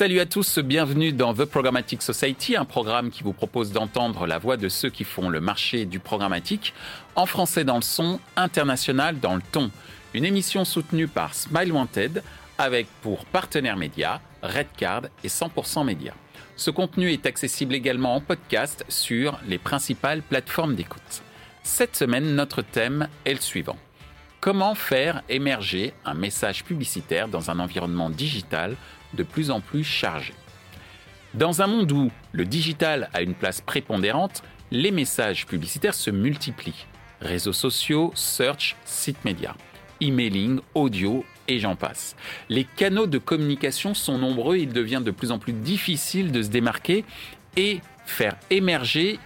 Salut à tous, bienvenue dans The Programmatic Society, un programme qui vous propose d'entendre la voix de ceux qui font le marché du programmatique, en français dans le son, international dans le ton. Une émission soutenue par Smile Wanted, avec pour partenaires médias Redcard et 100% Média. Ce contenu est accessible également en podcast sur les principales plateformes d'écoute. Cette semaine, notre thème est le suivant. Comment faire émerger un message publicitaire dans un environnement digital de plus en plus chargé Dans un monde où le digital a une place prépondérante, les messages publicitaires se multiplient. Réseaux sociaux, search, sites médias, emailing, audio et j'en passe. Les canaux de communication sont nombreux, il devient de plus en plus difficile de se démarquer et faire émerger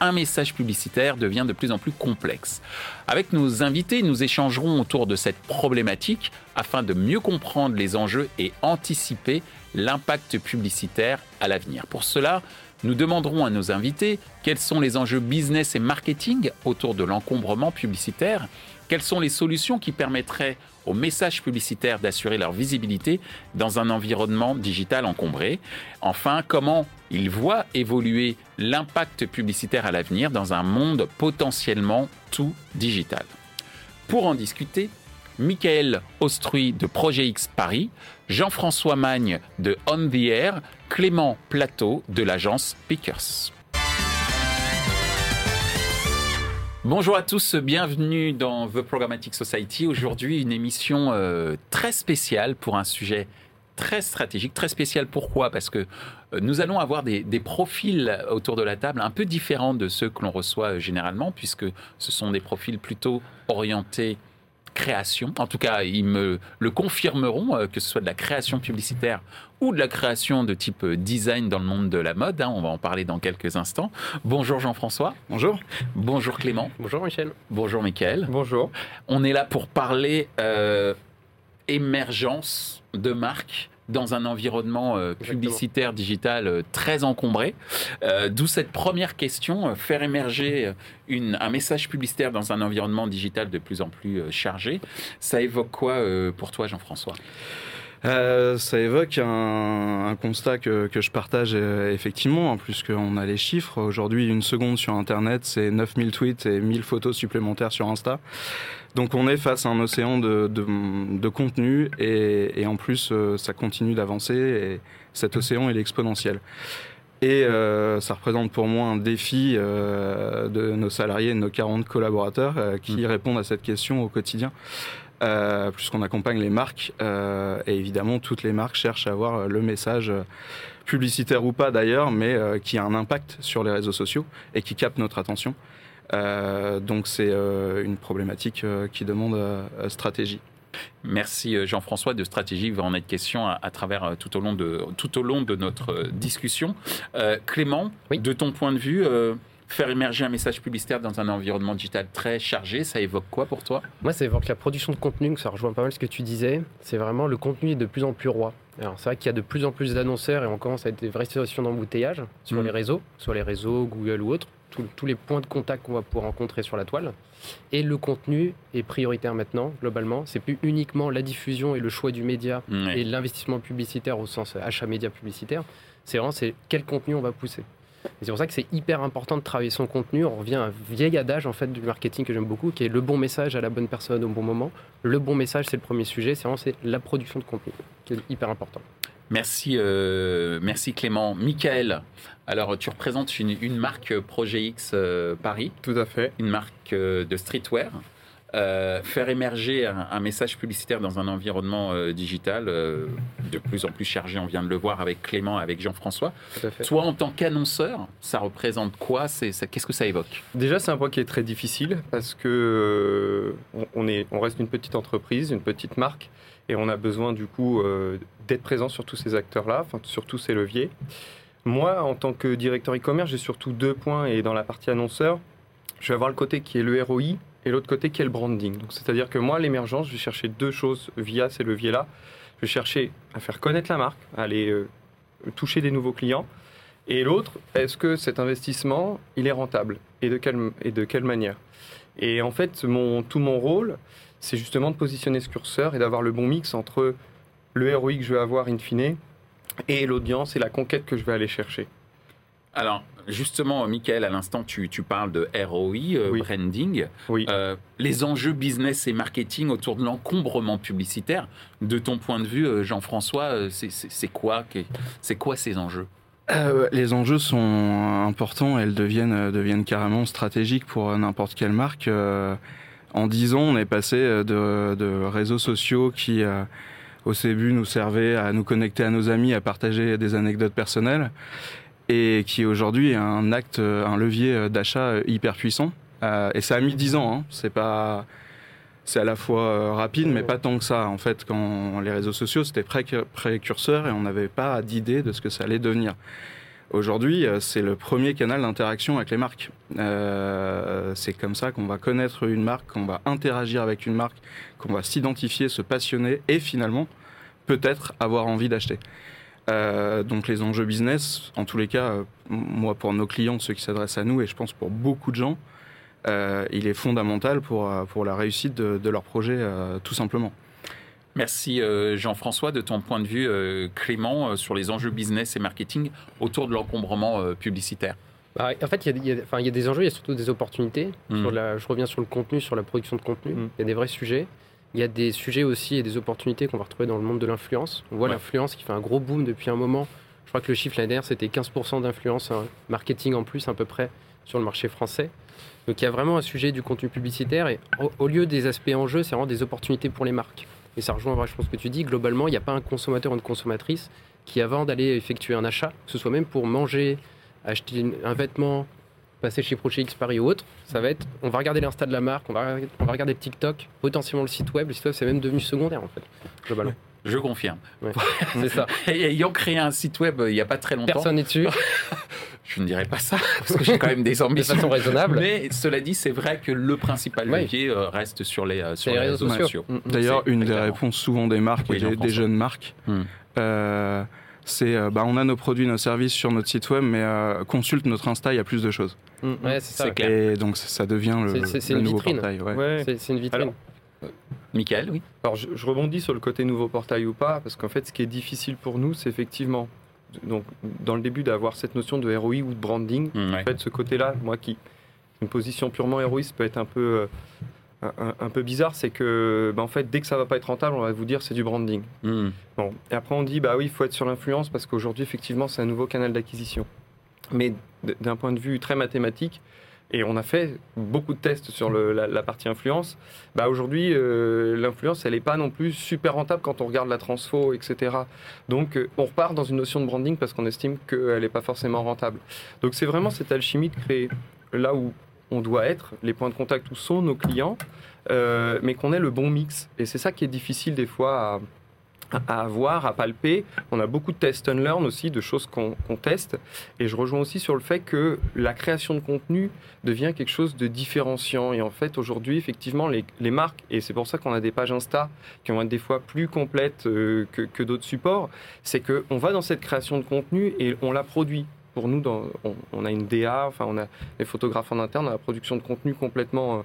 un message publicitaire devient de plus en plus complexe. Avec nos invités, nous échangerons autour de cette problématique afin de mieux comprendre les enjeux et anticiper l'impact publicitaire à l'avenir. Pour cela, nous demanderons à nos invités quels sont les enjeux business et marketing autour de l'encombrement publicitaire, quelles sont les solutions qui permettraient aux messages publicitaires d'assurer leur visibilité dans un environnement digital encombré? Enfin, comment ils voient évoluer l'impact publicitaire à l'avenir dans un monde potentiellement tout digital? Pour en discuter, Michael Ostruy de Projet X Paris, Jean-François Magne de On the Air, Clément Plateau de l'agence Pickers. Bonjour à tous, bienvenue dans The Programmatic Society. Aujourd'hui, une émission euh, très spéciale pour un sujet très stratégique, très spécial. Pourquoi? Parce que euh, nous allons avoir des, profils autour de la table un peu différents de ceux que l'on reçoit euh, généralement, puisque ce sont des profils plutôt orientés création. En tout cas, ils me le confirmeront, euh, que ce soit de la création publicitaire ou de la création de type euh, design dans le monde de la mode. Hein. on va en parler dans quelques instants. Bonjour Jean-François. Bonjour. Bonjour Clément. Bonjour Michel. Bonjour Michael. Bonjour. On est là pour parler euh, émergence de marques dans un environnement euh, publicitaire digital euh, très encombré. Euh, d'où cette première question, faire émerger une, un message publicitaire dans un environnement digital de plus en plus chargé. Ça évoque quoi pour toi, Jean-François? Euh, ça évoque un, un constat que, que, je partage effectivement, en plus qu'on a les chiffres. Aujourd'hui, une seconde sur Internet, c'est 9000 tweets et 1000 photos supplémentaires sur Insta. Donc on est face à un océan de, de, de contenu et, et, en plus euh, ça continue d'avancer et cet océan il est exponentiel. Et euh, ça représente pour moi un défi euh, de nos salariés, de nos 40 collaborateurs euh, qui mmh. répondent à cette question au quotidien. Euh, puisqu'on accompagne les marques euh, et évidemment toutes les marques cherchent à avoir le message publicitaire ou pas d'ailleurs, mais qui a un impact sur les réseaux sociaux et qui capte notre attention. Euh, donc c'est euh, une problématique euh, qui demande stratégie. Merci Jean-François. De stratégie va en être question à, à, travers tout au long de, tout au long de notre discussion. Clément, oui. de ton point de vue, faire émerger un message publicitaire dans un environnement digital très chargé, ça évoque quoi pour toi? Moi, ça évoque la production de contenu, ça rejoint pas mal ce que tu disais. C'est vraiment le contenu est de plus en plus roi. Alors, c'est vrai qu'il y a de plus en plus d'annonceurs et on commence à être des vraies situations d'embouteillage sur mmh. les réseaux, soit les réseaux, Google ou autres tous les points de contact qu'on va pouvoir rencontrer sur la toile. Et le contenu est prioritaire maintenant, globalement. C'est plus uniquement la diffusion et le choix du média mmh. et l'investissement publicitaire au sens achat média publicitaire. C'est vraiment c'est quel contenu on va pousser. C'est pour ça que c'est hyper important de travailler son contenu. On revient à un vieil adage en fait du marketing que j'aime beaucoup, qui est le bon message à la bonne personne au bon moment. Le bon message, c'est le premier sujet. C'est vraiment c'est la production de contenu qui est hyper important. Merci, euh, merci Clément. Michael, alors tu représentes une, une marque Projet X euh, Paris. Tout à fait. Une marque euh, de streetwear. Euh, faire émerger un, un, message publicitaire dans un environnement euh, digital euh, de plus en plus chargé, on vient de le voir avec Clément, avec Jean-François. Toi, en tant qu'annonceur, ça représente quoi? Qu'est-ce que ça évoque? Déjà, c'est un point qui est très difficile parce que on, est, on reste une petite entreprise, une petite marque, et on a besoin du coup d'être présent sur tous ces acteurs-là, enfin, sur tous ces leviers. Moi, en tant que directeur e-commerce, j'ai surtout deux points, et dans la partie annonceur, je vais avoir le côté qui est le ROI, et l'autre côté le branding. Donc, c'est-à-dire que moi, l'émergence, je vais chercher deux choses via ces leviers-là. Je vais chercher à faire connaître la marque, à aller euh, toucher des nouveaux clients. Et l'autre, est-ce que cet investissement, il est rentable? Et de quelle, et de quelle manière? Et en fait, mon, tout mon rôle, c'est justement de positionner ce curseur et d'avoir le bon mix entre le ROI que je vais avoir in fine et l'audience et la conquête que je vais aller chercher. Alors, justement, Michael, à l'instant, tu, tu, parles de ROI, euh, Oui. branding. Oui. Euh, les enjeux business et marketing autour de l'encombrement publicitaire, de ton point de vue, euh, Jean-François, c'est- quoi, ces enjeux? Euh, les enjeux sont importants, elles deviennent, deviennent carrément stratégiques pour n'importe quelle marque. Euh, en 10 ans, on est passé de, de réseaux sociaux qui, euh, au début, nous servaient à nous connecter à nos amis, à partager des anecdotes personnelles, et qui aujourd'hui est un acte, euh, un levier euh, d'achat euh, hyper puissant. Et ça a mis 10 ans, hein. c'est pas... C'est à la fois rapide, mais pas tant que ça. En fait, quand les réseaux sociaux, c'était précu- précurseur et on n'avait pas d'idée de ce que ça allait devenir. Aujourd'hui, c'est le premier canal d'interaction avec les marques. C'est comme ça qu'on va connaître une marque, qu'on va interagir avec une marque, qu'on va s'identifier, se passionner et finalement, peut-être avoir envie d'acheter. Euh, donc les enjeux business, en tous les cas, euh, moi pour nos clients, ceux qui s'adressent à nous, et je pense pour beaucoup de gens, euh, il est fondamental pour, euh, pour la réussite de, de leur projet, euh, tout simplement. Merci euh, Jean-François de ton point de vue, euh, Clément, euh, sur les enjeux business et marketing autour de l'encombrement euh, publicitaire. Bah, en fait, il y, a- il y a- enfin, il y a des enjeux, il y a surtout des opportunités. Mm. Sur la, je reviens sur le contenu, sur la production de contenu. Mm. Il y a des vrais sujets. Il y a des sujets aussi et des opportunités qu'on va retrouver dans le monde de l'influence. On voit Ouais. l'influence qui fait un gros boom depuis un moment. Je crois que le chiffre l'année dernière, c'était 15% d'influence hein, marketing en plus, à peu près, sur le marché français. Donc il y a vraiment un sujet du contenu publicitaire et au, au lieu des aspects en jeu, c'est vraiment des opportunités pour les marques. Et ça rejoint vachement ce que tu dis. Globalement, il n'y a pas un consommateur ou une consommatrice qui, avant d'aller effectuer un achat, que ce soit même pour manger, acheter un vêtement, passer chez Procher X Paris ou autre, ça va être, on va regarder l'insta de la marque, on va, on va regarder TikTok, potentiellement le site web. Le site web, c'est même devenu secondaire en fait, globalement. Je confirme. C'est ça. Et ayant créé un site web euh, il n'y a pas très longtemps, Personne n'est dessus, je ne dirais pas ça, parce que j'ai quand même des de ambitions. façon raisonnable. Mais cela dit, c'est vrai que le principal levier euh, reste sur les, euh, sur les les réseaux réseaux sociaux. sociaux. D'ailleurs, C'est une des clairement. réponses souvent des marques Oui, et des, jeunes marques, euh, c'est euh, bah, on a nos produits, nos services sur notre site web, mais euh, consulte notre Insta, il y a plus de choses. Ouais, c'est ça. Clair. Et donc ça- devient le, C'est- c'est- c'est le une nouveau vitrine. portail. ouais. Ouais. C'est c'est une vitrine. Alors, Michael, oui. Alors, je, je rebondis sur le côté nouveau portail ou pas, parce qu'en fait, ce qui est difficile pour nous, c'est effectivement, donc, dans le début, d'avoir cette notion de ROI ou de branding. Mm, ouais. En fait, ce côté-là, moi qui une position purement héroïste peut être un peu euh, un, un- un peu bizarre, c'est que bah, en fait, dès que ça va pas être rentable, on va vous dire c'est du branding. Mm. Bon, et après on dit bah oui, il faut être sur l'influence parce qu'aujourd'hui effectivement c'est un nouveau canal d'acquisition. Mais d'un point de vue très mathématique, et on a fait beaucoup de tests sur le- la, la partie influence, bah aujourd'hui euh, l'influence elle n'est pas non plus super rentable quand on regarde la transfo, etc. Donc euh, on repart dans une notion de branding parce qu'on estime qu'elle n'est pas forcément rentable. Donc c'est vraiment cette alchimie de créer là où on doit être, les points de contact où sont nos clients, euh, mais qu'on ait le bon mix. Et c'est ça qui est difficile des fois à, à avoir, à palper. On a beaucoup de test and learn aussi, de choses qu'on teste. Et je rejoins aussi sur le fait que la création de contenu devient quelque chose de différenciant. Et en fait, aujourd'hui, effectivement, les, les marques, et c'est pour ça qu'on a des pages Insta qui vont être des fois plus complètes euh, que, que d'autres supports, c'est qu'on va dans cette création de contenu et on la produit. Pour nous, dans, on, on a une DA, enfin, on a des photographes en interne, on a la production de contenu complètement euh,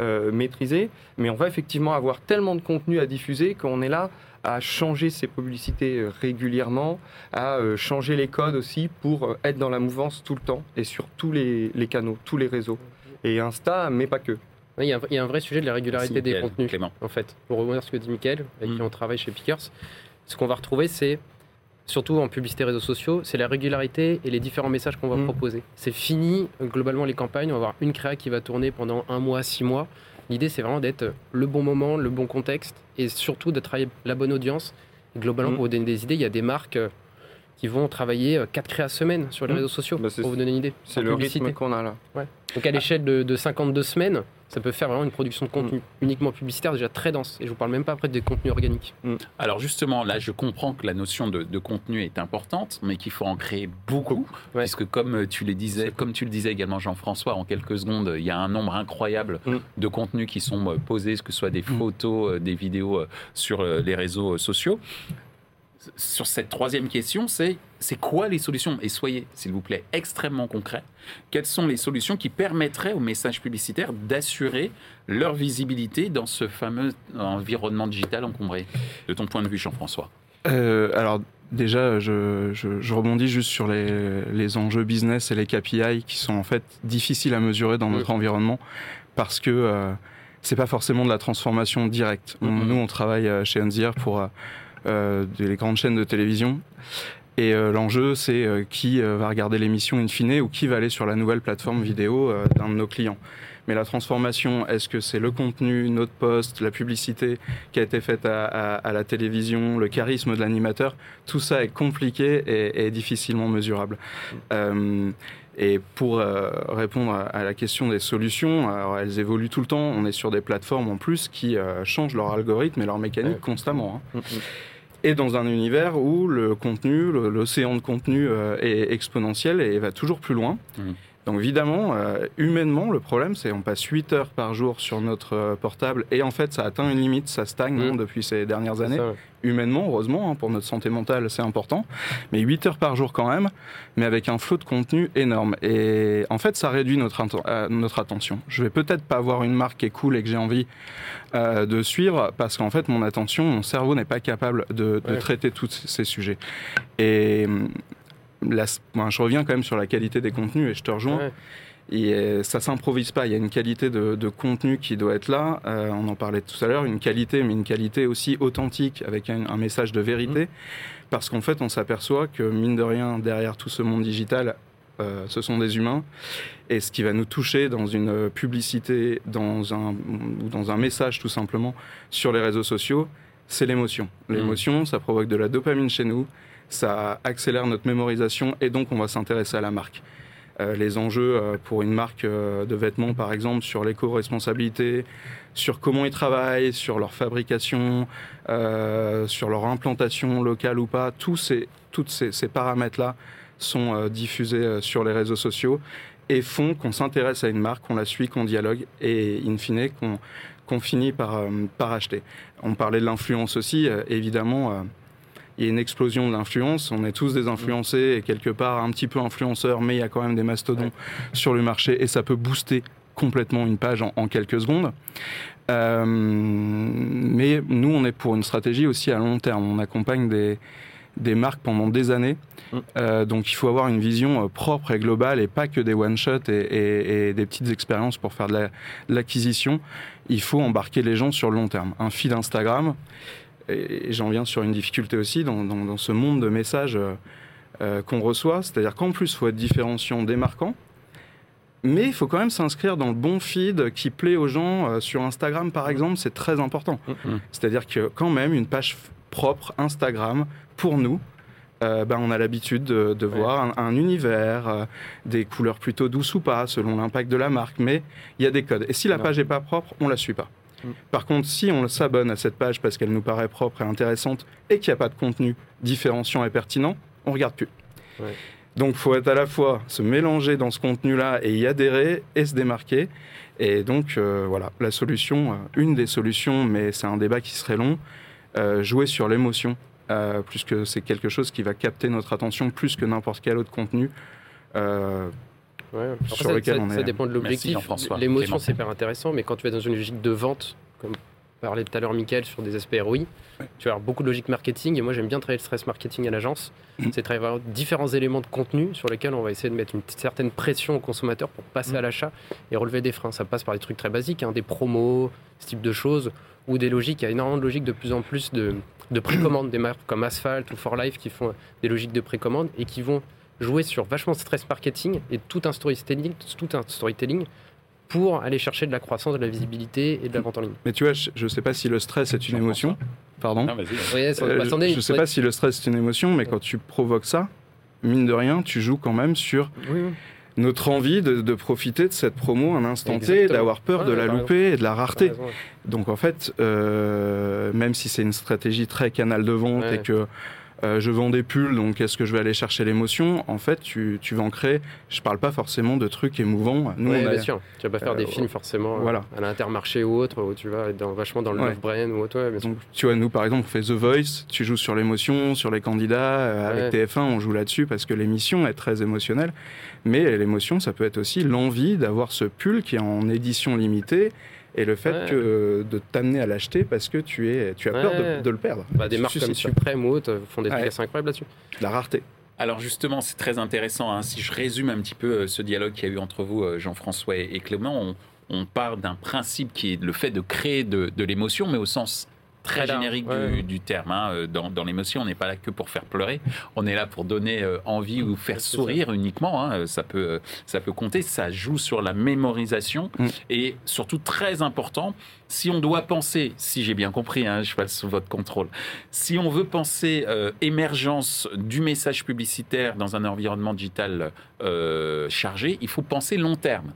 euh, maîtrisée. Mais on va effectivement avoir tellement de contenu à diffuser qu'on est là à changer ses publicités euh, régulièrement, à euh, changer les codes aussi pour euh, être dans la mouvance tout le temps et sur tous les, les canaux, tous les réseaux. Et Insta, mais pas que. Il y, a un- il y a un vrai sujet de la régularité Merci, des contenus. Clément. en fait. Pour revenir sur ce que dit Mickaël, avec Mm. qui on travaille chez Pickers, ce qu'on va retrouver, c'est, surtout en publicité réseaux sociaux, c'est la régularité et les différents messages qu'on va Mm. proposer. C'est fini, globalement, les campagnes. On va avoir une créa qui va tourner pendant un mois, six mois. L'idée, c'est vraiment d'être le bon moment, le bon contexte et surtout de travailler la bonne audience. Globalement, Mm. pour vous donner des idées, il y a des marques euh, qui vont travailler euh, quatre créas semaine sur les Mm. réseaux sociaux, Bah, pour vous donner une idée. C'est le publicité. rythme qu'on a là. Donc à l'échelle de, de 52 semaines, ça peut faire vraiment une production de contenu uniquement publicitaire déjà très dense. Et je vous parle même pas après des contenus organiques. Alors justement, là, je comprends que la notion de, de contenu est importante, mais qu'il faut en créer beaucoup, Ouais. puisque comme tu le disais, comme tu le disais également Jean-François, en quelques secondes, il y a un nombre incroyable de contenus qui sont euh, posés, que ce soit des photos, euh, des vidéos euh, sur euh, les réseaux euh, sociaux. Sur cette troisième question, c'est c'est quoi les solutions? Et soyez, s'il vous plaît, extrêmement concret. Quelles sont les solutions qui permettraient aux messages publicitaires d'assurer leur visibilité dans ce fameux environnement digital encombré? De ton point de vue, Jean-François Euh, alors déjà, je, je- je rebondis juste sur les, les enjeux business et les KPI qui sont en fait difficiles à mesurer dans notre environnement parce que euh, c'est pas forcément de la transformation directe. On- Mhm. nous, on travaille euh, chez Unzier pour euh, des grandes chaînes de télévision. Et euh, l'enjeu, c'est euh, qui euh, va regarder l'émission in fine ou qui va aller sur la nouvelle plateforme vidéo d'un de nos clients. Mais la transformation, est-ce que c'est le contenu, notre poste, la publicité qui a été faite à, à- à la télévision, le charisme de l'animateur? Tout ça est compliqué et, et difficilement mesurable. Et pour euh, répondre à, la question des solutions, alors elles évoluent tout le temps. On est sur des plateformes en plus qui euh, changent leur algorithme et leur mécanique constamment. hein. Et dans un univers où le contenu, l'océan de contenu euh, est exponentiel et va toujours plus loin. Mhm. Donc évidemment, euh, humainement, le problème, c'est qu'on passe 8 heures par jour sur notre euh, portable et en fait, ça atteint une limite, ça stagne hein, depuis ces dernières années. ça, ouais. Humainement, heureusement, hein, pour notre santé mentale, c'est important. Mais 8 heures par jour quand même, mais avec un flot de contenu énorme. Et en fait, ça réduit notre, euh, notre attention. Je vais peut-être pas avoir une marque qui est cool et que j'ai envie euh, de suivre parce qu'en fait, mon attention, mon cerveau n'est pas capable de, de Ouais. traiter tous ces sujets. Et ben, je reviens quand même sur la qualité des contenus et je te rejoins. Ouais. Et euh, ça s'improvise pas. Il y a une qualité de, de contenu qui doit être là. Euh, on en parlait tout à l'heure, une qualité, mais une qualité aussi authentique avec un, un message de vérité. Parce qu'en fait, on s'aperçoit que mine de rien, derrière tout ce monde digital, euh, ce sont des humains. Et ce qui va nous toucher dans une publicité, dans un, ou dans un message tout simplement sur les réseaux sociaux, c'est l'émotion. L'émotion, ça provoque de la dopamine chez nous, ça accélère notre mémorisation et donc on va s'intéresser à la marque. Euh, les enjeux euh, pour une marque euh, de vêtements, par exemple, sur l'éco-responsabilité, sur comment ils travaillent, sur leur fabrication, sur leur implantation locale ou pas, tous ces, toutes ces, paramètres-là sont diffusés sur les réseaux sociaux et font qu'on s'intéresse à une marque, qu'on la suit, qu'on dialogue et in fine qu'on finit par, par acheter. On parlait de l'influence aussi, évidemment. Il y a une explosion de l'influence. On est tous des influencés et quelque part un petit peu influenceurs, mais il y a quand même des mastodons sur le marché et ça peut booster complètement une page en, en quelques secondes. Euh, mais nous, on est pour une stratégie aussi à long terme. On accompagne des, des marques pendant des années. Mm. Euh, donc il faut avoir une vision euh, propre et globale et pas que des one-shots et, et- et des petites expériences pour faire de la- de l'acquisition. Il faut embarquer les gens sur le long terme. Un feed Instagram, et j'en viens sur une difficulté aussi dans, dans- dans ce monde de messages euh, euh, qu'on reçoit, c'est-à-dire qu'en plus, il faut être différenciant, démarquant, mais il faut quand même s'inscrire dans le bon feed qui plaît aux gens. Euh, sur Instagram, par exemple, c'est très important. Mhm. C'est-à-dire que quand même, une page propre Instagram, pour nous, euh, ben, on a l'habitude de, de Ouais. voir un, un univers, euh, des couleurs plutôt douces ou pas, selon l'impact de la marque, mais il y a des codes. Et si la Non. page n'est pas propre, on la suit pas. Mm. Par contre, si on s'abonne à cette page parce qu'elle nous paraît propre et intéressante et qu'il n'y a pas de contenu différenciant et pertinent, on regarde plus. Ouais. Donc, il faut être à la fois se mélanger dans ce contenu-là et y adhérer et se démarquer. Et donc, euh, voilà, la solution, euh, une des solutions, mais c'est un débat qui serait long, euh, jouer sur l'émotion, puisque c'est quelque chose qui va capter notre attention plus que n'importe quel autre contenu. Ouais. Après, Sur ça, lequel ça- on est- ça dépend de l'objectif. L'émotion, c'est hyper intéressant, mais quand tu es dans une logique de vente, comme parlait tout à l'heure Michael sur des aspects ROI, tu vas avoir beaucoup de logique marketing. Et moi, j'aime bien travailler le stress marketing à l'agence. Mhm. C'est travailler différents éléments de contenu sur lesquels on va essayer de mettre une certaine pression au consommateur pour passer Mhm. à l'achat et relever des freins. Ça passe par des trucs très basiques, hein, des promos, ce type de choses, ou des logiques. Il y a énormément de logiques de plus en plus de, de précommande, des marques comme Asphalt ou For Life qui font des logiques de précommande et qui vont jouer sur vachement stress marketing et tout un storytelling, tout un storytelling pour aller chercher de la croissance, de la visibilité et de la vente en ligne. mais tu vois, je ne sais pas si le stress est une émotion. Pardon. Non, vas-y. Ouais, ça- Euh, je- attendez, je ne sais pas si le stress est une émotion, mais quand tu provoques ça, mine de rien, tu joues quand même sur Oui, oui. notre envie de, de profiter de cette promo un instant T, d'avoir peur Ouais, de la louper et de la rareté. raison, ouais. Donc en fait, euh, même si c'est une stratégie très canal de vente Ouais. et que euh, je vends des pulls, donc est-ce que je vais aller chercher l'émotion? En fait, tu, tu vas en créer. Je parle pas forcément de trucs émouvants. Nous, Ouais, on a- bien sûr. Tu vas pas faire euh, des films forcément euh, voilà. à l'intermarché ou autre, où tu vas être dans, vachement dans le Ouais. love brand ou autre. ouais, bien sûr. Donc, tu vois, nous, par exemple, on fait The Voice, tu joues sur l'émotion, sur les candidats. euh, Avec Ouais. TF1, on joue là-dessus parce que l'émission est très émotionnelle. Mais l'émotion, ça peut être aussi l'envie d'avoir ce pull qui est en édition limitée et le fait Ouais. que de t'amener à l'acheter parce que tu, es, tu as peur de, Ouais. de le perdre. Bah, des marques comme. Suprême ou autres euh, font des trucs Ouais. incroyables là-dessus. La rareté. Alors justement, c'est très intéressant. hein. Si je résume un petit peu euh, ce dialogue qu'il y a eu entre vous, euh, Jean-François et et Clément, on, on part d'un principe qui est le fait de créer de, de l'émotion, mais au sens très générique ouais. du, du terme. hein. Euh, Dans, dans l'émotion, on n'est pas là que pour faire pleurer, on est là pour donner euh, envie ou faire ça. sourire uniquement. hein. Euh, Ça, peut, ça peut compter, ça joue sur la mémorisation Mm. et surtout très important, si on doit penser, si j'ai bien compris, hein, je passe sous votre contrôle, si on veut penser euh, émergence du message publicitaire dans un environnement digital euh, chargé, il faut penser long terme.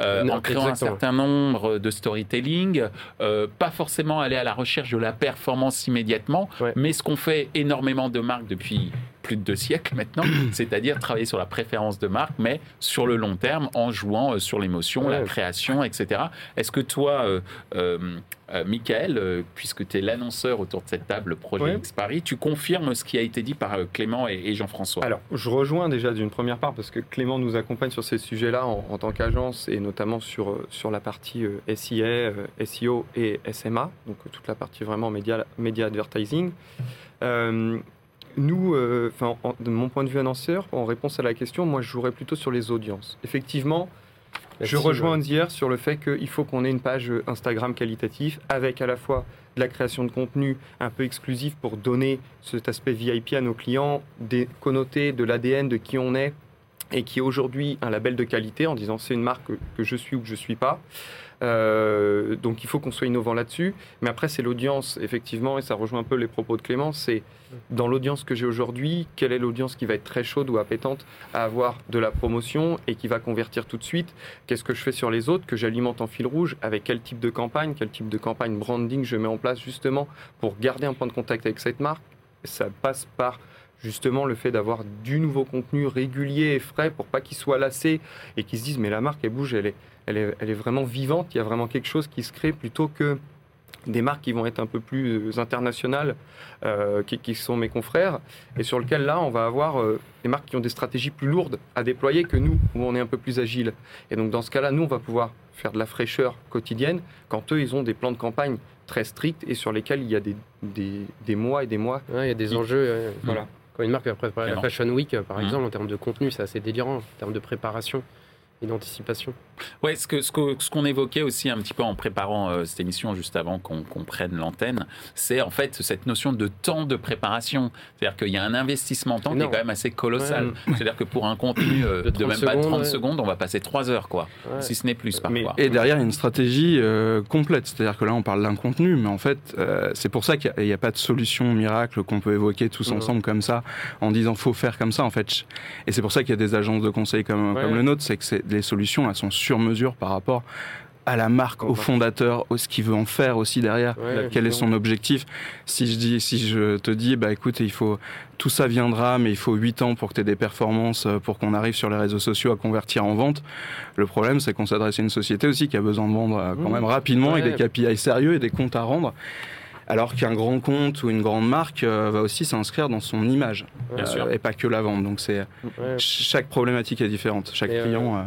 Euh, Non, en créant exactement. un certain nombre de storytelling, euh, pas forcément aller à la recherche de la performance immédiatement, Ouais. mais ce qu'on fait énormément de marques depuis plus de deux siècles maintenant, c'est-à-dire travailler sur la préférence de marque, mais sur le long terme, en jouant euh, sur l'émotion, la création, etc. Est-ce que toi, euh, euh, euh, Michael, puisque tu es l'annonceur autour de cette table Projet Ouais. X Paris, tu confirmes ce qui a été dit par Clément et, et Jean-François? Alors, je rejoins déjà d'une première part parce que Clément nous accompagne sur ces sujets-là en, en tant qu'agence et notamment sur, sur la partie SIA, SEO et SMA, donc toute la partie vraiment média, média advertising. Euh, nous, euh, de mon point de vue annonceur, en réponse à la question, moi je jouerais plutôt sur les audiences. Effectivement, je Là-dessus, rejoins ouais. Sur le fait qu'il faut qu'on ait une page Instagram qualitative avec à la fois de la création de contenu un peu exclusif pour donner cet aspect VIP à nos clients, des connotés de l'ADN de qui on est et qui est aujourd'hui un label de qualité en disant c'est une marque que, que je suis ou que je ne suis pas. Euh, donc il faut qu'on soit innovant là-dessus. Mais après, c'est l'audience, effectivement, et ça rejoint un peu les propos de Clément, c'est dans l'audience que j'ai aujourd'hui, quelle est l'audience qui va être très chaude ou appétente à avoir de la promotion et qui va convertir tout de suite? Qu'est-ce que je fais sur les autres, que j'alimente en fil rouge, avec quel type de campagne, quel type de campagne branding je mets en place justement pour garder un point de contact avec cette marque? Ça passe par justement le fait d'avoir du nouveau contenu régulier et frais pour pas qu'ils soient lassés et qu'ils se disent mais la marque elle bouge, elle est, elle est, elle est vraiment vivante, il y a vraiment quelque chose qui se crée plutôt que des marques qui vont être un peu plus euh, internationales, euh, qui, qui sont mes confrères, et sur lequel là, on va avoir euh, des marques qui ont des stratégies plus lourdes à déployer que nous, où on est un peu plus agile. Et donc dans ce cas-là, nous, on va pouvoir faire de la fraîcheur quotidienne, quand eux, ils ont des plans de campagne très stricts et sur lesquels il y a des, des, des mois et des mois. Ouais, Il y a des enjeux. ouais. Voilà. Quand une marque va préparer la. Fashion Week, par Mhm. exemple, en termes de contenu, c'est assez délirant, en termes de préparation et d'anticipation. Ouais, ce que ce que- ce qu'on évoquait aussi un petit peu en préparant euh, cette émission juste avant qu'on prenne l'antenne, c'est en fait cette notion de temps de préparation. C'est-à-dire qu'il y a un investissement en temps qui est quand même assez colossal. Ouais. C'est-à-dire que pour un contenu euh, De de, 30 même pas 30 secondes, ouais. secondes, on va passer 3 heures, quoi. Ouais. Si ce n'est plus Mais- parfois. Et derrière, il y a une stratégie euh, complète. C'est-à-dire que là, on parle d'un contenu, mais en fait, euh, c'est pour ça qu'il n'y a, pas de solution miracle qu'on peut évoquer tous Non. ensemble comme ça, en disant faut faire comme ça, en fait. Et c'est pour ça qu'il y a des agences de conseil comme, Ouais. comme le nôtre, c'est que c'est- les solutions, elles sont sur mesure par rapport à la marque, au fondateur, au ce qu'il veut en faire aussi derrière. Ouais, Quel est son objectif? Si je dis, si je te dis, bah écoute, il faut tout ça viendra, mais il faut 8 ans pour que tu aies des performances, euh, pour qu'on arrive sur les réseaux sociaux à convertir en vente. Le problème, c'est qu'on s'adresse à une société aussi qui a besoin de vendre euh, quand Mmh. même rapidement Ouais. et des KPI sérieux et des comptes à rendre. Alors qu'un grand compte ou une grande marque euh, va aussi s'inscrire dans son image Bien euh, sûr. et pas que la vente. Donc c'est chaque problématique est différente. Chaque Et, client. euh,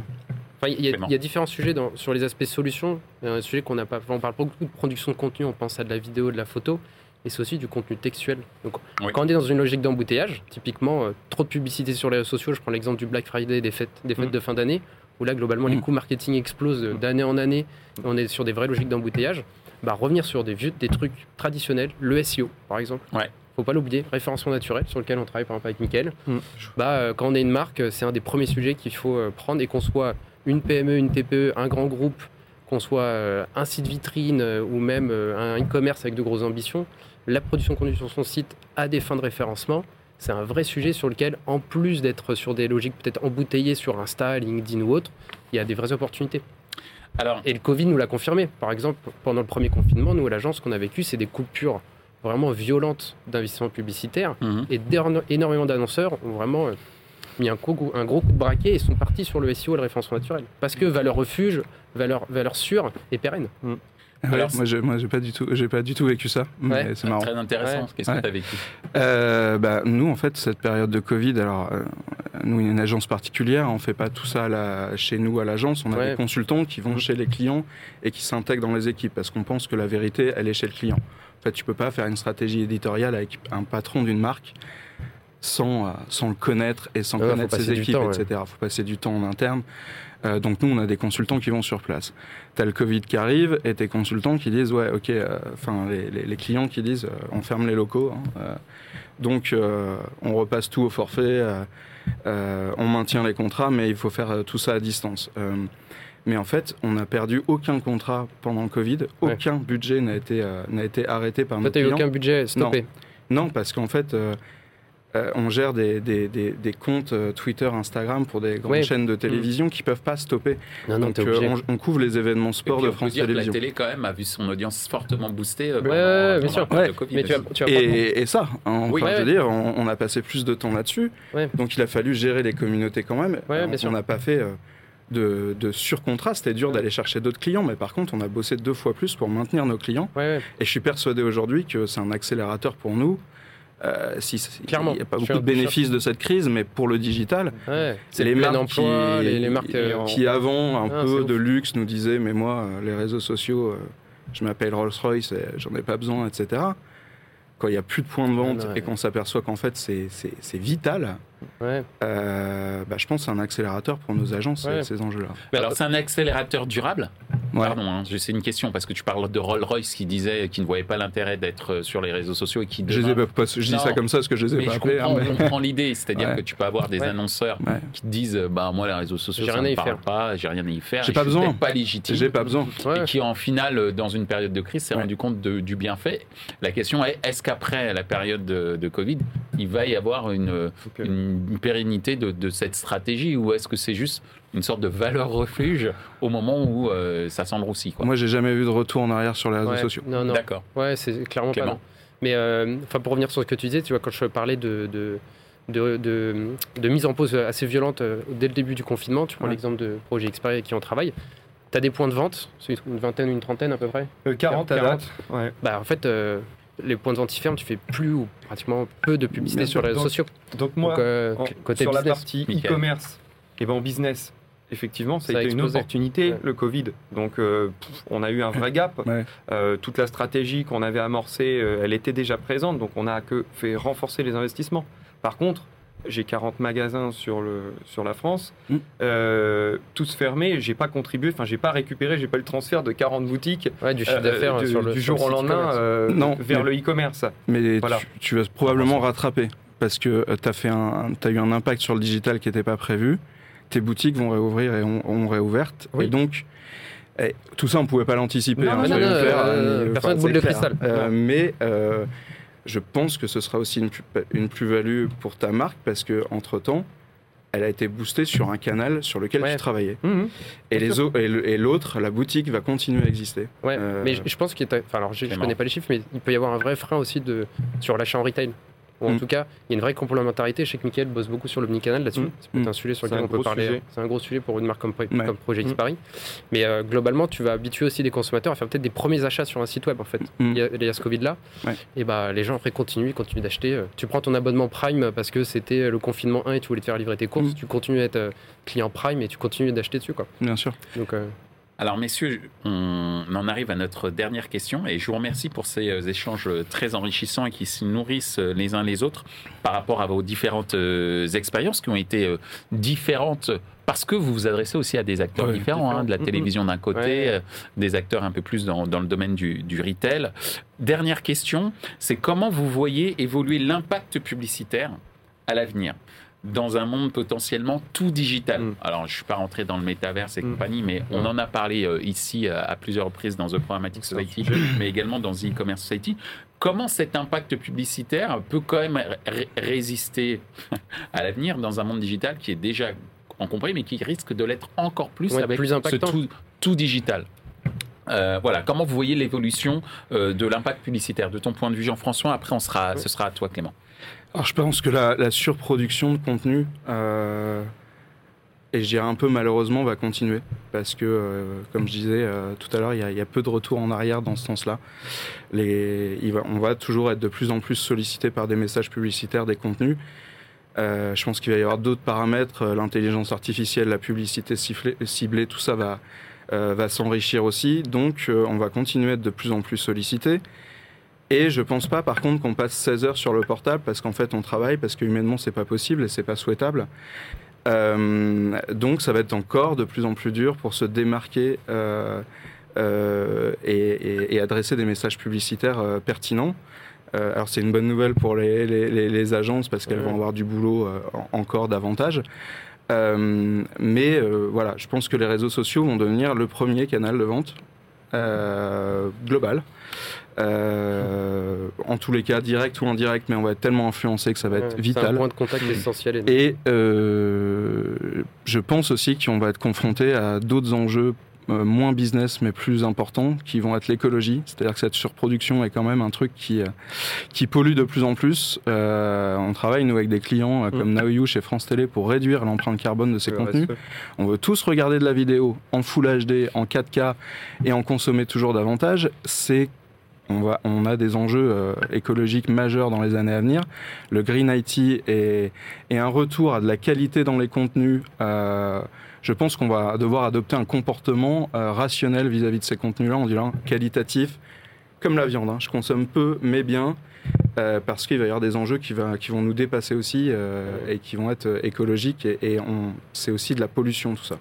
Enfin, il y, a- y différents sujets dans- sur les aspects solutions. Il y a un sujet qu'on n'a pas. on parle beaucoup de production de contenu, on pense à de la vidéo, de la photo, et c'est aussi du contenu textuel. Donc, Oui. quand on est dans une logique d'embouteillage, typiquement, euh, trop de publicité sur les réseaux sociaux, je prends l'exemple du Black Friday, des fêtes, des fêtes Mm. de fin d'année, où là, globalement, les Mm. coûts marketing explosent euh, d'année en année, et on est sur des vraies logiques d'embouteillage. Bah, revenir sur des, vieux, des trucs traditionnels, le SEO, par exemple. Ouais. Faut pas l'oublier, référencement naturel, sur lequel on travaille par exemple avec Mickaël. Mm. Bah, euh, quand on est une marque, euh, c'est un des premiers sujets qu'il faut euh, prendre et qu'on soit une PME, une TPE, un grand groupe, qu'on soit un site vitrine ou même un e-commerce avec de grosses ambitions, la production contenu sur son site à des fins de référencement, c'est un vrai sujet sur lequel, en plus d'être sur des logiques peut-être embouteillées sur Insta, LinkedIn ou autre, il y a des vraies opportunités. Alors, Et le Covid nous l'a confirmé. Par exemple, pendant le premier confinement, nous, à l'agence, ce qu'on a vécu, c'est des coupures vraiment violentes d'investissement publicitaire mhm. et énormément d'annonceurs ont vraiment euh, mis un gros, coup- un gros coup de braquet et sont partis sur le SEO et le référencement naturel. Parce que valeur refuge, valeur, valeur sûre et pérenne. Ouais, Alors, moi, j'ai, moi, j'ai pas du tout, j'ai pas du tout vécu ça. Mais c'est marrant. Très intéressant. Ouais. Qu'est-ce Ouais. que tu as vécu Euh, bah, nous, en fait, cette période de Covid, alors, euh, nous, une agence particulière, on fait pas tout ça chez nous à l'agence. On a Ouais. des consultants qui vont Mhm. chez les clients et qui s'intègrent dans les équipes parce qu'on pense que la vérité, elle est chez le client. En fait, tu peux pas faire une stratégie éditoriale avec un patron d'une marque sans, euh, sans le connaître et sans Ouais, faut connaître ses équipes, temps, etc. Il faut passer du temps en interne. Euh, donc nous, on a des consultants qui vont sur place. Tu as le Covid qui arrive et tes consultants qui disent, ouais, ok, euh, enfin, les, les- les clients qui disent, euh, on ferme les locaux. hein, donc on repasse tout au forfait, on maintient les contrats, mais il faut faire tout ça à distance. Mais en fait, on n'a perdu aucun contrat pendant le Covid, Ouais. aucun budget n'a été, n'a été arrêté par Toi, nos t'as eu clients. aucun budget stoppé. Non, parce qu'en fait, euh, on gère des, des- des- des comptes euh, Twitter, Instagram pour des grandes Ouais. chaînes de télévision qui peuvent pas stopper. Non, non, Donc, euh, on, on couvre les événements Et sport puis, de on France que la Télévisions. télé, quand même, a vu son audience fortement boostée euh, Ouais, bien sûr. Ouais. Covid Mais tu pas- Et, et ça, hein, Oui. Ouais, veux ouais. dire, on, on a passé plus de temps là-dessus. Ouais. Donc il a fallu gérer les communautés quand même. Ouais, on on n'a pas fait euh, de, de surcontrat. C'était dur Ouais. d'aller chercher d'autres clients, mais par contre, on a bossé deux fois plus pour maintenir nos clients. Ouais, ouais. Et je suis persuadé aujourd'hui que c'est un accélérateur pour nous. Euh, si, Clairement. Il n'y a pas beaucoup de bénéfices de cette crise, mais pour le digital, Ouais. c'est le les marques emploi, qui, les, les marques. euh, qui avant un Ah, peu ouf. de luxe nous disaient mais moi euh, les réseaux sociaux je m'appelle Rolls-Royce et j'en ai pas besoin etc quand il y a plus de points de vente Ah, ouais. et qu'on s'aperçoit qu'en fait c'est vital ouais. euh, bah, je pense que c'est un accélérateur pour nos agences Ouais. ces, ces enjeux là Mais Alors, c'est un accélérateur durable? Ouais. Pardon, hein, c'est une question parce que tu parles de Rolls-Royce qui disait qu'il ne voyait pas l'intérêt d'être euh, sur les réseaux sociaux et qui je, les ai demain- pas, pas- je dis Non. ça comme ça parce que je les ai Mais pas je appelés comprends, hein, on mais- comprend l'idée, c'est-à-dire Ouais. que tu peux avoir des Ouais. annonceurs Ouais. qui te disent euh, bah moi les réseaux sociaux ça rien à me y parle faire. pas, j'ai rien à y faire, J'ai pas besoin. pas légitime. j'ai pas besoin Ouais. Et qui en finale, dans une période de crise, s'est rendu compte de- du bienfait. La question est est-ce qu'après la période de, de Covid, il va y avoir une, Ok. une pérennité de, de cette stratégie ou est-ce que c'est juste une sorte de valeur refuge au moment où euh, ça s'endroussit quoi? Moi j'ai jamais vu de retour en arrière sur les réseaux Ouais. sociaux Non, non. D'accord. Ouais, c'est clairement Clément. pas. non. Mais euh, enfin, pour revenir sur ce que tu disais, tu vois, quand je parlais de, de, de, de- de mise en pause assez violente euh, dès le début du confinement, tu prends Ouais. l'exemple de Projet Expert avec qui on travaille, tu as des points de vente, c'est une vingtaine, une trentaine à peu près? Euh, 40 à 40. date. Ouais. Bah, en fait, euh, les points de vente ils ferment, tu fais plus ou pratiquement peu de publicité sur les réseaux Donc, sociaux. Donc moi, Donc, euh, en- côté sur la business. partie Mickaël. e-commerce, et ben en business, effectivement, ça, Ça a a été une opportunité, Ouais. le Covid. Donc euh, pff, on a eu un vrai gap. Ouais. Euh, toute la stratégie qu'on avait amorcée, euh, elle était déjà présente, donc on a que fait renforcer les investissements. Par contre, j'ai 40 magasins sur, le, sur la France, Mm. euh, tous fermés, j'ai pas contribué, enfin j'ai pas récupéré, j'ai pas eu le transfert de 40 boutiques Ouais, du chiffre euh, d'affaires du, sur le du sur jour le au lendemain e-commerce. euh, Non, vers mais- le e-commerce. Mais Voilà. tu, tu vas probablement rattraper parce que tu as, fait un, as eu un impact sur le digital qui n'était pas prévu. Tes boutiques vont réouvrir et ont, ont réouvertes. Oui. Et donc, eh, tout ça, on ne pouvait pas l'anticiper. Hein, euh, personne de boule de cristal. Euh, mais euh, je pense que ce sera aussi une, plus- une plus-value pour ta marque parce que entre temps elle a été boostée sur un canal sur lequel Ouais. tu travaillais. Et les au- et l'autre, la boutique, va continuer à exister. Ouais, Euh, mais je, je pense qu'il y a, enfin alors je, je connais pas les chiffres, mais il peut y avoir un vrai frein aussi de sur l'achat en retail. Ou en Mm. tout cas, il y a une vraie complémentarité. Je sais que Mickaël bosse beaucoup sur l'omnicanal là-dessus. Mm. C'est peut-être Mm. un sujet sur lequel on peut parler. C'est un gros sujet pour une marque comme, Ouais. comme Projet. Paris. Mais euh, globalement, tu vas habituer aussi les consommateurs à faire peut-être des premiers achats sur un site web en fait. Il, y a, il y a ce Covid là. Ouais. Et bah les gens après continuent, ils continuent d'acheter. Euh, Tu prends ton abonnement Prime parce que c'était le confinement 1 et tu voulais te faire livrer tes courses. Tu continues à être euh, client Prime et tu continues d'acheter dessus quoi. Bien sûr. Donc euh, Alors, messieurs, on en arrive à notre dernière question et je vous remercie pour ces euh, échanges très enrichissants et qui se nourrissent euh, les uns les autres par rapport à vos différentes euh, expériences qui ont été euh, différentes parce que vous vous adressez aussi à des acteurs Ouais, différents, hein, de la télévision d'un côté, Ouais. euh, des acteurs un peu plus dans, dans le domaine du, du retail. Dernière question, c'est comment vous voyez évoluer l'impact publicitaire à l'avenir? Dans un monde potentiellement tout digital. Mm. Alors, je ne suis pas rentré dans le métaverse et Mm. compagnie, mais on en a parlé euh, ici euh, à plusieurs reprises dans The Programmatic Society, mais également dans The E-Commerce Society. Comment cet impact publicitaire peut quand même ré- résister à l'avenir dans un monde digital qui est déjà encombré, mais qui risque de l'être encore plus Ouais, avec plus ce tout, tout digital? Euh, voilà, comment vous voyez l'évolution euh, de l'impact publicitaire? De ton point de vue, Jean-François Après, on sera, ce sera à toi, Clément. Alors je pense que la, surproduction de contenu, euh, et je dirais un peu malheureusement va continuer parce que, comme je disais tout à l'heure, il y, a peu de retour en arrière dans ce sens-là. on va toujours être de plus en plus sollicité par des messages publicitaires, des contenus. je pense qu'il va y avoir d'autres paramètres, l'intelligence artificielle, la publicité ciblée, tout ça va, va s'enrichir aussi. Donc on va continuer à être de plus en plus sollicité. Et je pense pas, par contre, qu'on passe 16 heures sur le portable parce qu'en fait, on travaille, parce que humainement, c'est pas possible et c'est pas souhaitable. Euh, donc, ça va être encore de plus en plus dur pour se démarquer euh, euh, et, adresser des messages publicitaires pertinents. alors, c'est une bonne nouvelle pour les, les, agences parce qu'elles vont avoir du boulot encore davantage. mais voilà, je pense que les réseaux sociaux vont devenir le premier canal de vente global. Euh, en tous les cas, direct ou indirect, mais on va être tellement influencé que ça va être vital. un point de contact essentiel. Et euh, je pense aussi qu'on va être confronté à d'autres enjeux euh, moins business mais plus importants qui vont être l'écologie. C'est-à-dire que cette surproduction est quand même un truc qui, qui pollue de plus en plus. on travaille nous avec des clients mm. comme Naoyu chez France Télé pour réduire l'empreinte carbone de ces contenus. On veut tous regarder de la vidéo en Full HD, en 4K et en consommer toujours davantage. C'est on, a des enjeux euh, écologiques majeurs dans les années à venir. Le Green IT est, un retour à de la qualité dans les contenus. Euh, je pense qu'on va devoir adopter un comportement euh, rationnel vis-à-vis de ces contenus-là, en disant qualitatif, comme la viande. Hein. Je consomme peu, mais bien. parce qu'il va y avoir des enjeux qui, vont nous dépasser aussi et qui vont être écologiques et, c'est aussi de la pollution tout ça.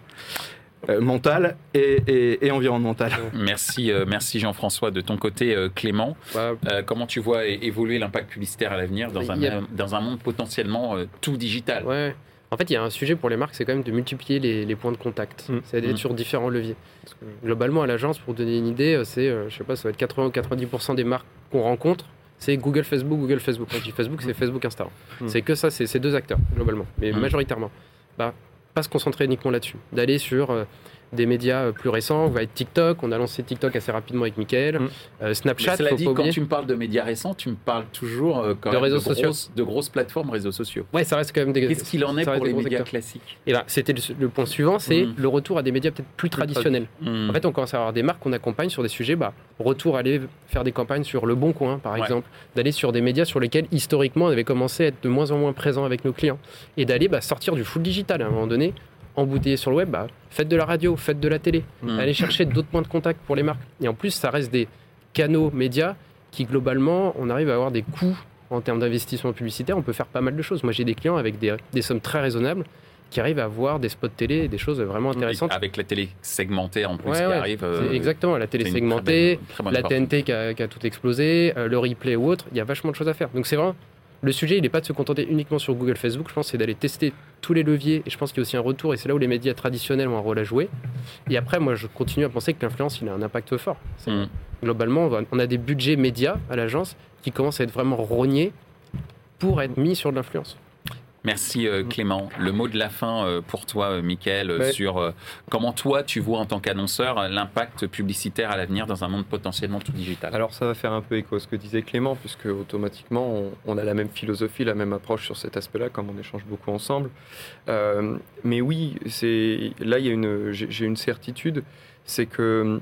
Euh, mentale et, et, environnementale. Merci, euh, merci Jean-François. De ton côté, euh, Clément, comment tu vois évoluer l'impact publicitaire à l'avenir dans, un, dans un monde potentiellement tout digital? Ouais. En fait, il y a un sujet pour les marques, c'est quand même de multiplier les, points de contact. Mm. C'est d'être mm. sur différents leviers. globalement, à l'agence, pour donner une idée, c'est, je sais pas, ça va être 80 ou 90% des marques qu'on rencontre, c'est Google, Facebook, Google, Facebook. Quand je dis Facebook, c'est Facebook, Instagram. Mm. C'est que ça, c'est ces deux acteurs, globalement, mais majoritairement. Bah, pas se concentrer uniquement là-dessus, d'aller sur euh, des médias euh, plus récents. On va être TikTok. On a lancé TikTok assez rapidement avec Mickaël. Mm. Euh, Snapchat. Mais cela dit, quand tu me parles de médias récents, tu me parles toujours de, réseaux sociaux. Grosses, de grosses plateformes réseaux sociaux. Ouais, ça reste quand même des. Qu'est-ce qu'il en est pour les médias classiques? Et là, c'était le, point suivant, c'est mm. le retour à des médias peut-être plus, traditionnels. Mm. En fait, on commence à avoir des marques qu'on accompagne sur des sujets. Bah, retour à aller faire des campagnes sur Le Bon Coin, par exemple, d'aller sur des médias sur lesquels historiquement on avait commencé à être de moins en moins présent avec nos clients et d'aller bah, sortir du full digital à un moment donné embouteillé sur le web, bah, faites de la radio, faites de la télé, hmm. allez chercher d'autres points de contact pour les marques. Et en plus, ça reste des canaux médias qui, globalement, on arrive à avoir des coûts en termes d'investissement publicitaire. On peut faire pas mal de choses. Moi, j'ai des clients avec des, sommes très raisonnables qui arrivent à avoir des spots télé et des choses vraiment intéressantes. Avec la télé segmentée en plus qui arrive. Euh, exactement, la télé segmentée, la TNT qui a, tout explosé, euh, le replay ou autre, il y a vachement de choses à faire. Donc c'est vraiment le sujet, il n'est pas de se contenter uniquement sur Google, Facebook. Je pense c'est d'aller tester tous les leviers. Et je pense qu'il y a aussi un retour. Et c'est là où les médias traditionnels ont un rôle à jouer. Et après, moi, je continue à penser que l'influence, il a un impact fort. Mm. Globalement, on a des budgets médias à l'agence qui commencent à être vraiment rognés pour être mis sur de l'influence. Merci euh, Clément. Le mot de la fin euh, pour toi, euh, Mickaël, sur comment toi tu vois en tant qu'annonceur l'impact publicitaire à l'avenir dans un monde potentiellement tout digital? Alors ça va faire un peu écho à ce que disait Clément, puisque automatiquement on, a la même philosophie, la même approche sur cet aspect-là, comme on échange beaucoup ensemble. mais oui, c'est là il y a une, j'ai une certitude, c'est que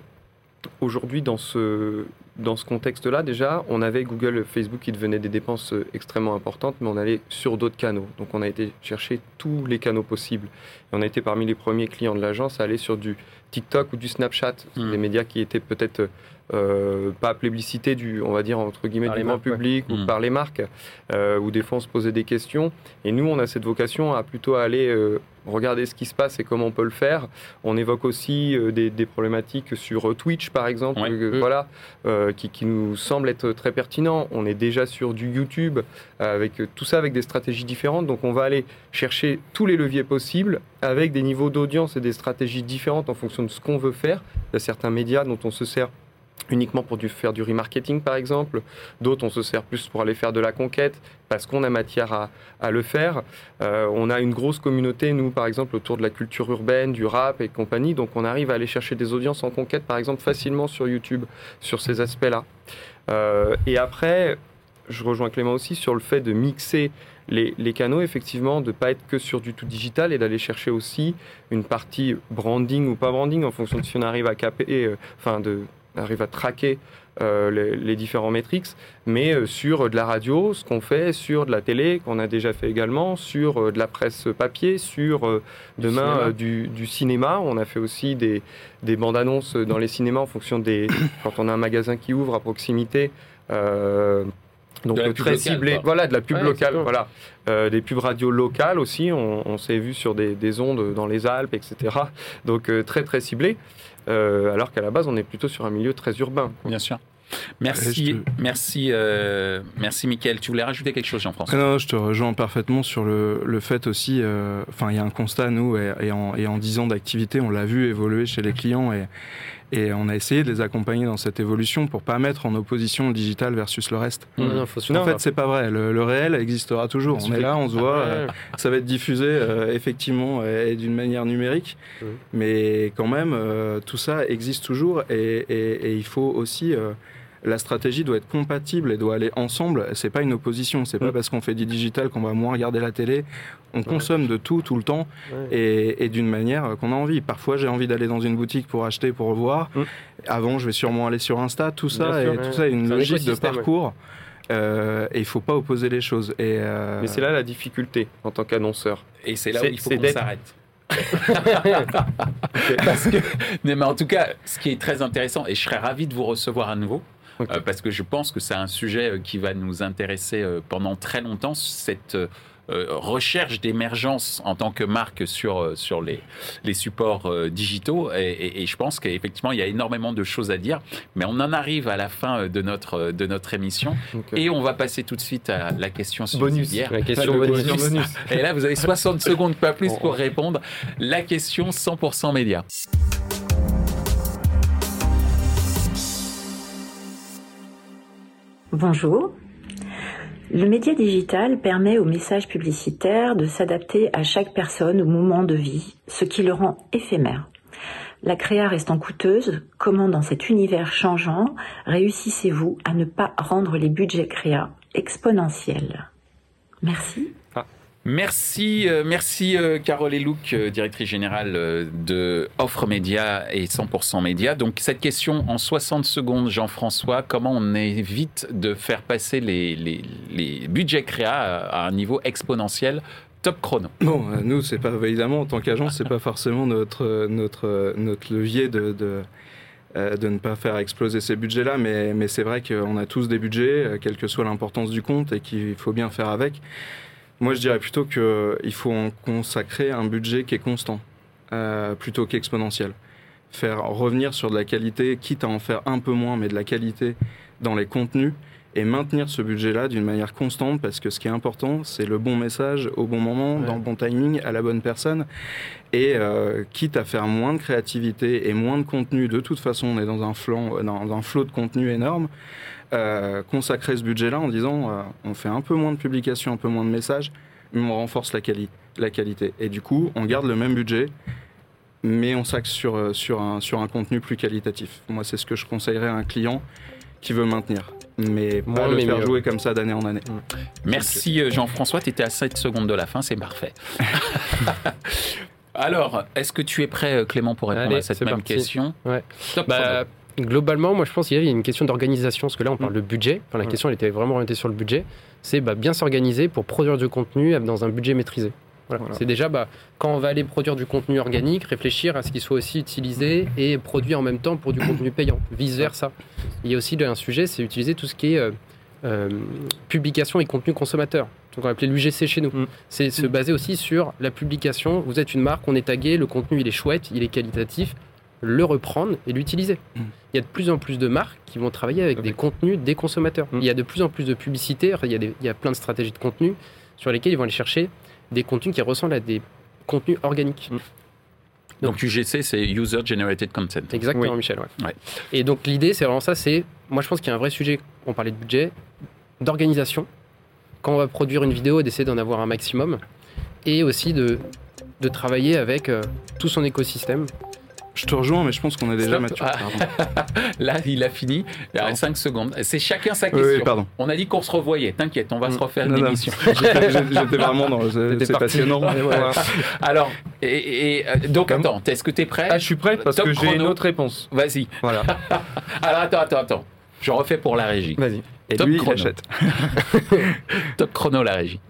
aujourd'hui dans ce dans ce contexte-là, déjà, on avait Google, Facebook qui devenaient des dépenses euh, extrêmement importantes, mais on allait sur d'autres canaux. Donc, on a été chercher tous les canaux possibles. Et on a été parmi les premiers clients de l'agence à aller sur du TikTok ou du Snapchat, mmh. des médias qui étaient peut-être euh, pas plébiscité du, on va dire entre guillemets, du grand public ou mm. par les marques, euh, où des fois on se posait des questions. Et nous, on a cette vocation à plutôt aller euh, regarder ce qui se passe et comment on peut le faire. On évoque aussi des, problématiques sur Twitch, par exemple, mm. voilà, qui, qui, nous semble être très pertinent. On est déjà sur du YouTube, avec tout ça avec des stratégies différentes. Donc on va aller chercher tous les leviers possibles avec des niveaux d'audience et des stratégies différentes en fonction de ce qu'on veut faire. Il y a certains médias dont on se sert uniquement pour faire du remarketing par exemple. D'autres, on se sert plus pour aller faire de la conquête parce qu'on a matière à, le faire. Euh, on a une grosse communauté, nous par exemple, autour de la culture urbaine, du rap et compagnie. Donc on arrive à aller chercher des audiences en conquête par exemple facilement sur YouTube, sur ces aspects-là. Euh, et après, je rejoins Clément aussi sur le fait de mixer les, les canaux, effectivement, de ne pas être que sur du tout digital et d'aller chercher aussi une partie branding ou pas branding en fonction de si on arrive à caper, euh, enfin, de arrive à traquer euh, les, les, différents métriques, mais euh, sur de la radio, ce qu'on fait, sur de la télé, qu'on a déjà fait également, sur euh, de la presse papier, sur demain cinéma. Du, du, cinéma. On a fait aussi des, des bandes annonces dans les cinémas en fonction des. quand on a un magasin qui ouvre à proximité. donc très ciblé, voilà, de la pub Ouais, locale, voilà, des pubs radio locales aussi. On, on s'est vu sur des, des ondes dans les Alpes, etc. Donc très très ciblé. Euh, alors qu'à la base, on est plutôt sur un milieu très urbain. Bien sûr. Merci, te- merci, euh, merci, Mickaël. Tu voulais rajouter quelque chose, Jean-François? Non, je te rejoins parfaitement sur le, le fait aussi. euh, Enfin, il y a un constat, nous, et, et en, et en 10 ans d'activité, on l'a vu évoluer chez les clients et, et on a essayé de les accompagner dans cette évolution pour pas mettre en opposition le digital versus le reste. Non, non, faut se en fait, c'est pas vrai. Le, le réel existera toujours. On est là, on se voit. euh, Ouais. ça va être diffusé euh, effectivement et, et d'une manière numérique, Mhm. mais quand même euh, tout ça existe toujours et, et- et il faut aussi euh, la stratégie doit être compatible et doit aller ensemble. C'est pas une opposition. C'est pas Mhm. parce qu'on fait du digital qu'on va moins regarder la télé. On consomme de tout tout le temps Ouais. et, et d'une manière euh, qu'on a envie. Parfois, j'ai envie d'aller dans une boutique pour acheter, pour voir. Mhm. Avant, je vais sûrement aller sur Insta. Tout ça, Bien sûr, et ouais. tout ça est une un logique de parcours. Euh, et il faut pas opposer les choses. Et euh, Mais c'est là la difficulté en tant qu'annonceur. Et c'est là où il faut qu'on s'arrête. parce que, non, mais en tout cas, ce qui est très intéressant, et je serais ravi de vous recevoir à nouveau, Euh, parce que je pense que c'est un sujet euh, qui va nous intéresser euh, pendant très longtemps, cette recherche d'émergence en tant que marque sur, sur les, les supports digitaux. Et, et- et je pense qu'effectivement, il y a énormément de choses à dire, mais on en arrive à la fin de notre, de notre émission, et on va passer tout de suite à la question Bonus. subsidiaire. La question bonus. bonus. Et là, vous avez 60 secondes, pas plus, pour répondre. La question 100% média. Bonjour. Le média digital permet au message publicitaire de s'adapter à chaque personne au moment de vie, ce qui le rend éphémère. La créa restant coûteuse, comment dans cet univers changeant réussissez-vous à ne pas rendre les budgets créa exponentiels? Merci. Merci, euh, merci euh, Carole Elouk, euh, directrice générale de Offre Média et 100% Média. Donc cette question en 60 secondes, Jean-François, comment on évite de faire passer les, budgets créa à, un niveau exponentiel Top chrono? Bon, nous, c'est pas évidemment en tant qu'agence, c'est pas forcément notre notre notre levier de de, de ne pas faire exploser ces budgets-là, mais mais c'est vrai qu'on a tous des budgets, quelle que soit l'importance du compte, et qu'il faut bien faire avec. Moi, je dirais plutôt qu'il faut en consacrer un budget qui est constant, euh, plutôt qu'exponentiel. Faire revenir sur de la qualité, quitte à en faire un peu moins, mais de la qualité dans les contenus, et maintenir ce budget-là d'une manière constante, parce que ce qui est important, c'est le bon message au bon moment, Ouais. dans le bon timing, à la bonne personne. Et euh, quitte à faire moins de créativité et moins de contenu, de toute façon, on est dans un, flanc, dans un flot de contenu énorme, euh, consacrer ce budget-là en disant euh, on fait un peu moins de publications, un peu moins de messages, mais on renforce la, quali- la qualité. Et du coup, on garde le même budget, mais on s'axe sur, euh, sur, un, sur un contenu plus qualitatif. Moi, c'est ce que je conseillerais à un client qui veut maintenir, mais pas le mais faire mieux. jouer comme ça d'année en année. Merci euh, Jean-François, tu étais à 7 secondes de la fin, c'est parfait. Alors, est-ce que tu es prêt euh, Clément pour répondre Allez, à cette même parti. question Ouais. Top Bah, globalement, moi je pense qu'il y a une question d'organisation, parce que là on parle Mm. de budget. Enfin, la Mm. question elle était vraiment orientée sur le budget. C'est bah, bien s'organiser pour produire du contenu dans un budget maîtrisé. Voilà. Voilà. C'est déjà bah, quand on va aller produire du contenu organique, réfléchir à ce qu'il soit aussi utilisé et produit en même temps pour du contenu payant, vice versa. Il y a aussi un sujet, c'est utiliser tout ce qui est euh, euh, publication et contenu consommateur. Donc on appeler l'UGC chez nous. Mm. C'est se baser aussi sur la publication. Vous êtes une marque, on est tagué, le contenu il est chouette, il est qualitatif le reprendre et l'utiliser. Mm. Il y a de plus en plus de marques qui vont travailler avec des contenus des consommateurs. Mm. Il y a de plus en plus de publicités, il y, a des- il y a plein de stratégies de contenu sur lesquelles ils vont aller chercher des contenus qui ressemblent à des contenus organiques. Mm. Donc UGC, c'est User Generated Content. Exactement, Oui. Michel. ouais. Ouais. Et donc l'idée, c'est vraiment ça. C'est, moi, je pense qu'il y a un vrai sujet. On parlait de budget, d'organisation. Quand on va produire une vidéo, d'essayer d'en avoir un maximum, et aussi de, de travailler avec euh, tout son écosystème. Je te rejoins, mais je pense qu'on est déjà mature. Ah. Là, il a fini. Il reste 5 secondes. C'est chacun sa question. oui, pardon. On a dit qu'on se revoyait. T'inquiète, on va se refaire Non, une non. émission. J'étais vraiment dans. C'est passionnant. Ouais. Alors, et, et, euh, donc attends, est-ce que tu es prêt? Ah, je suis prêt parce Top que j'ai une autre réponse. Vas-y. Voilà. Alors attends, attends, attends. Je refais pour la régie. Vas-y. Et Top lui, il chrono. achète. Top chrono, la régie.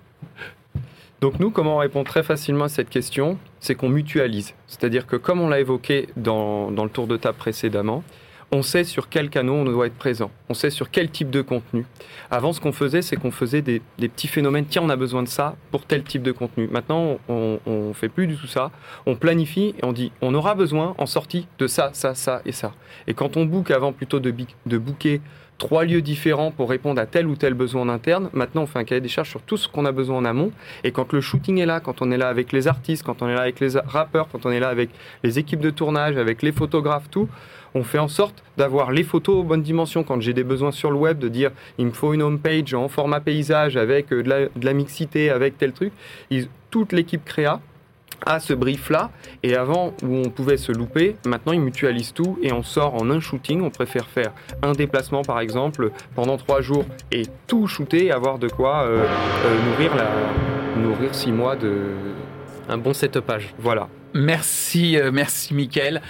Donc nous, comment on répond très facilement à cette question C'est qu'on mutualise. C'est-à-dire que comme on l'a évoqué dans, dans le tour de table précédemment, on sait sur quel canot on doit être présent. On sait sur quel type de contenu. Avant, ce qu'on faisait, c'est qu'on faisait des, des petits phénomènes. Tiens, on a besoin de ça pour tel type de contenu. Maintenant, on ne fait plus du tout ça. On planifie et on dit, on aura besoin en sortie de ça, ça, ça et ça. Et quand on book avant plutôt de, de booker trois lieux différents pour répondre à tel ou tel besoin en interne, maintenant on fait un cahier des charges sur tout ce qu'on a besoin en amont. Et quand le shooting est là, quand on est là avec les artistes, quand on est là avec les rappeurs, quand on est là avec les équipes de tournage, avec les photographes, tout, on fait en sorte d'avoir les photos aux bonnes dimensions. Quand j'ai des besoins sur le web, de dire il me faut une home page en format paysage avec euh, de la, mixité, avec tel truc, toute l'équipe créa a ce brief-là. Et avant, où on pouvait se louper, maintenant ils mutualisent tout et on sort en un shooting. On préfère faire un déplacement, par exemple, pendant trois jours et tout shooter et avoir de quoi euh, euh, nourrir, la, nourrir six mois de. Un bon setupage. Voilà. Merci, euh, merci Mickaël.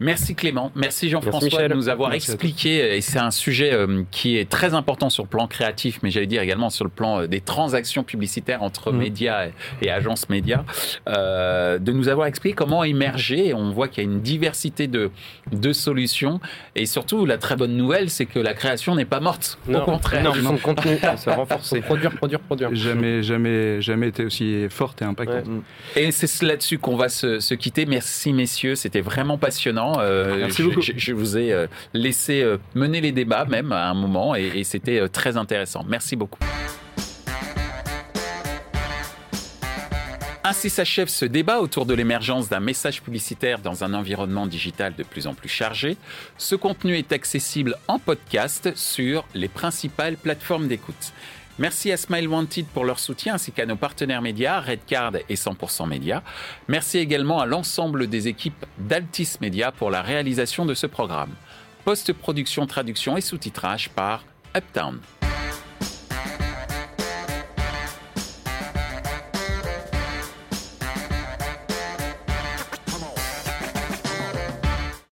Merci Clément, merci Jean-François de nous avoir Merci expliqué, et c'est un sujet euh, qui est très important sur le plan créatif, mais j'allais dire également sur le plan euh, des transactions publicitaires entre Mhm. médias et, et agences médias, euh, de nous avoir expliqué comment émerger. On voit qu'il y a une diversité de, de solutions, et surtout la très bonne nouvelle, c'est que la création n'est pas morte, au Non. contraire. Non, son contenu. C'est renforcé. Produire, produire, produire. Jamais, jamais, jamais été aussi forte et impactante. Ouais. Et c'est là-dessus qu'on va se, se quitter. Merci messieurs, c'était vraiment passionnant. Euh, Merci je, beaucoup. Je, je vous ai euh, laissé euh, mener les débats même à un moment et, et c'était très intéressant. Merci beaucoup. Ainsi s'achève ce débat autour de l'émergence d'un message publicitaire dans un environnement digital de plus en plus chargé. Ce contenu est accessible en podcast sur les principales plateformes d'écoute. Merci à Smile Wanted pour leur soutien ainsi qu'à nos partenaires médias, Redcard et 100% Média. Merci également à l'ensemble des équipes d'Altis Media pour la réalisation de ce programme. Post-production, traduction et sous-titrage par Uptown.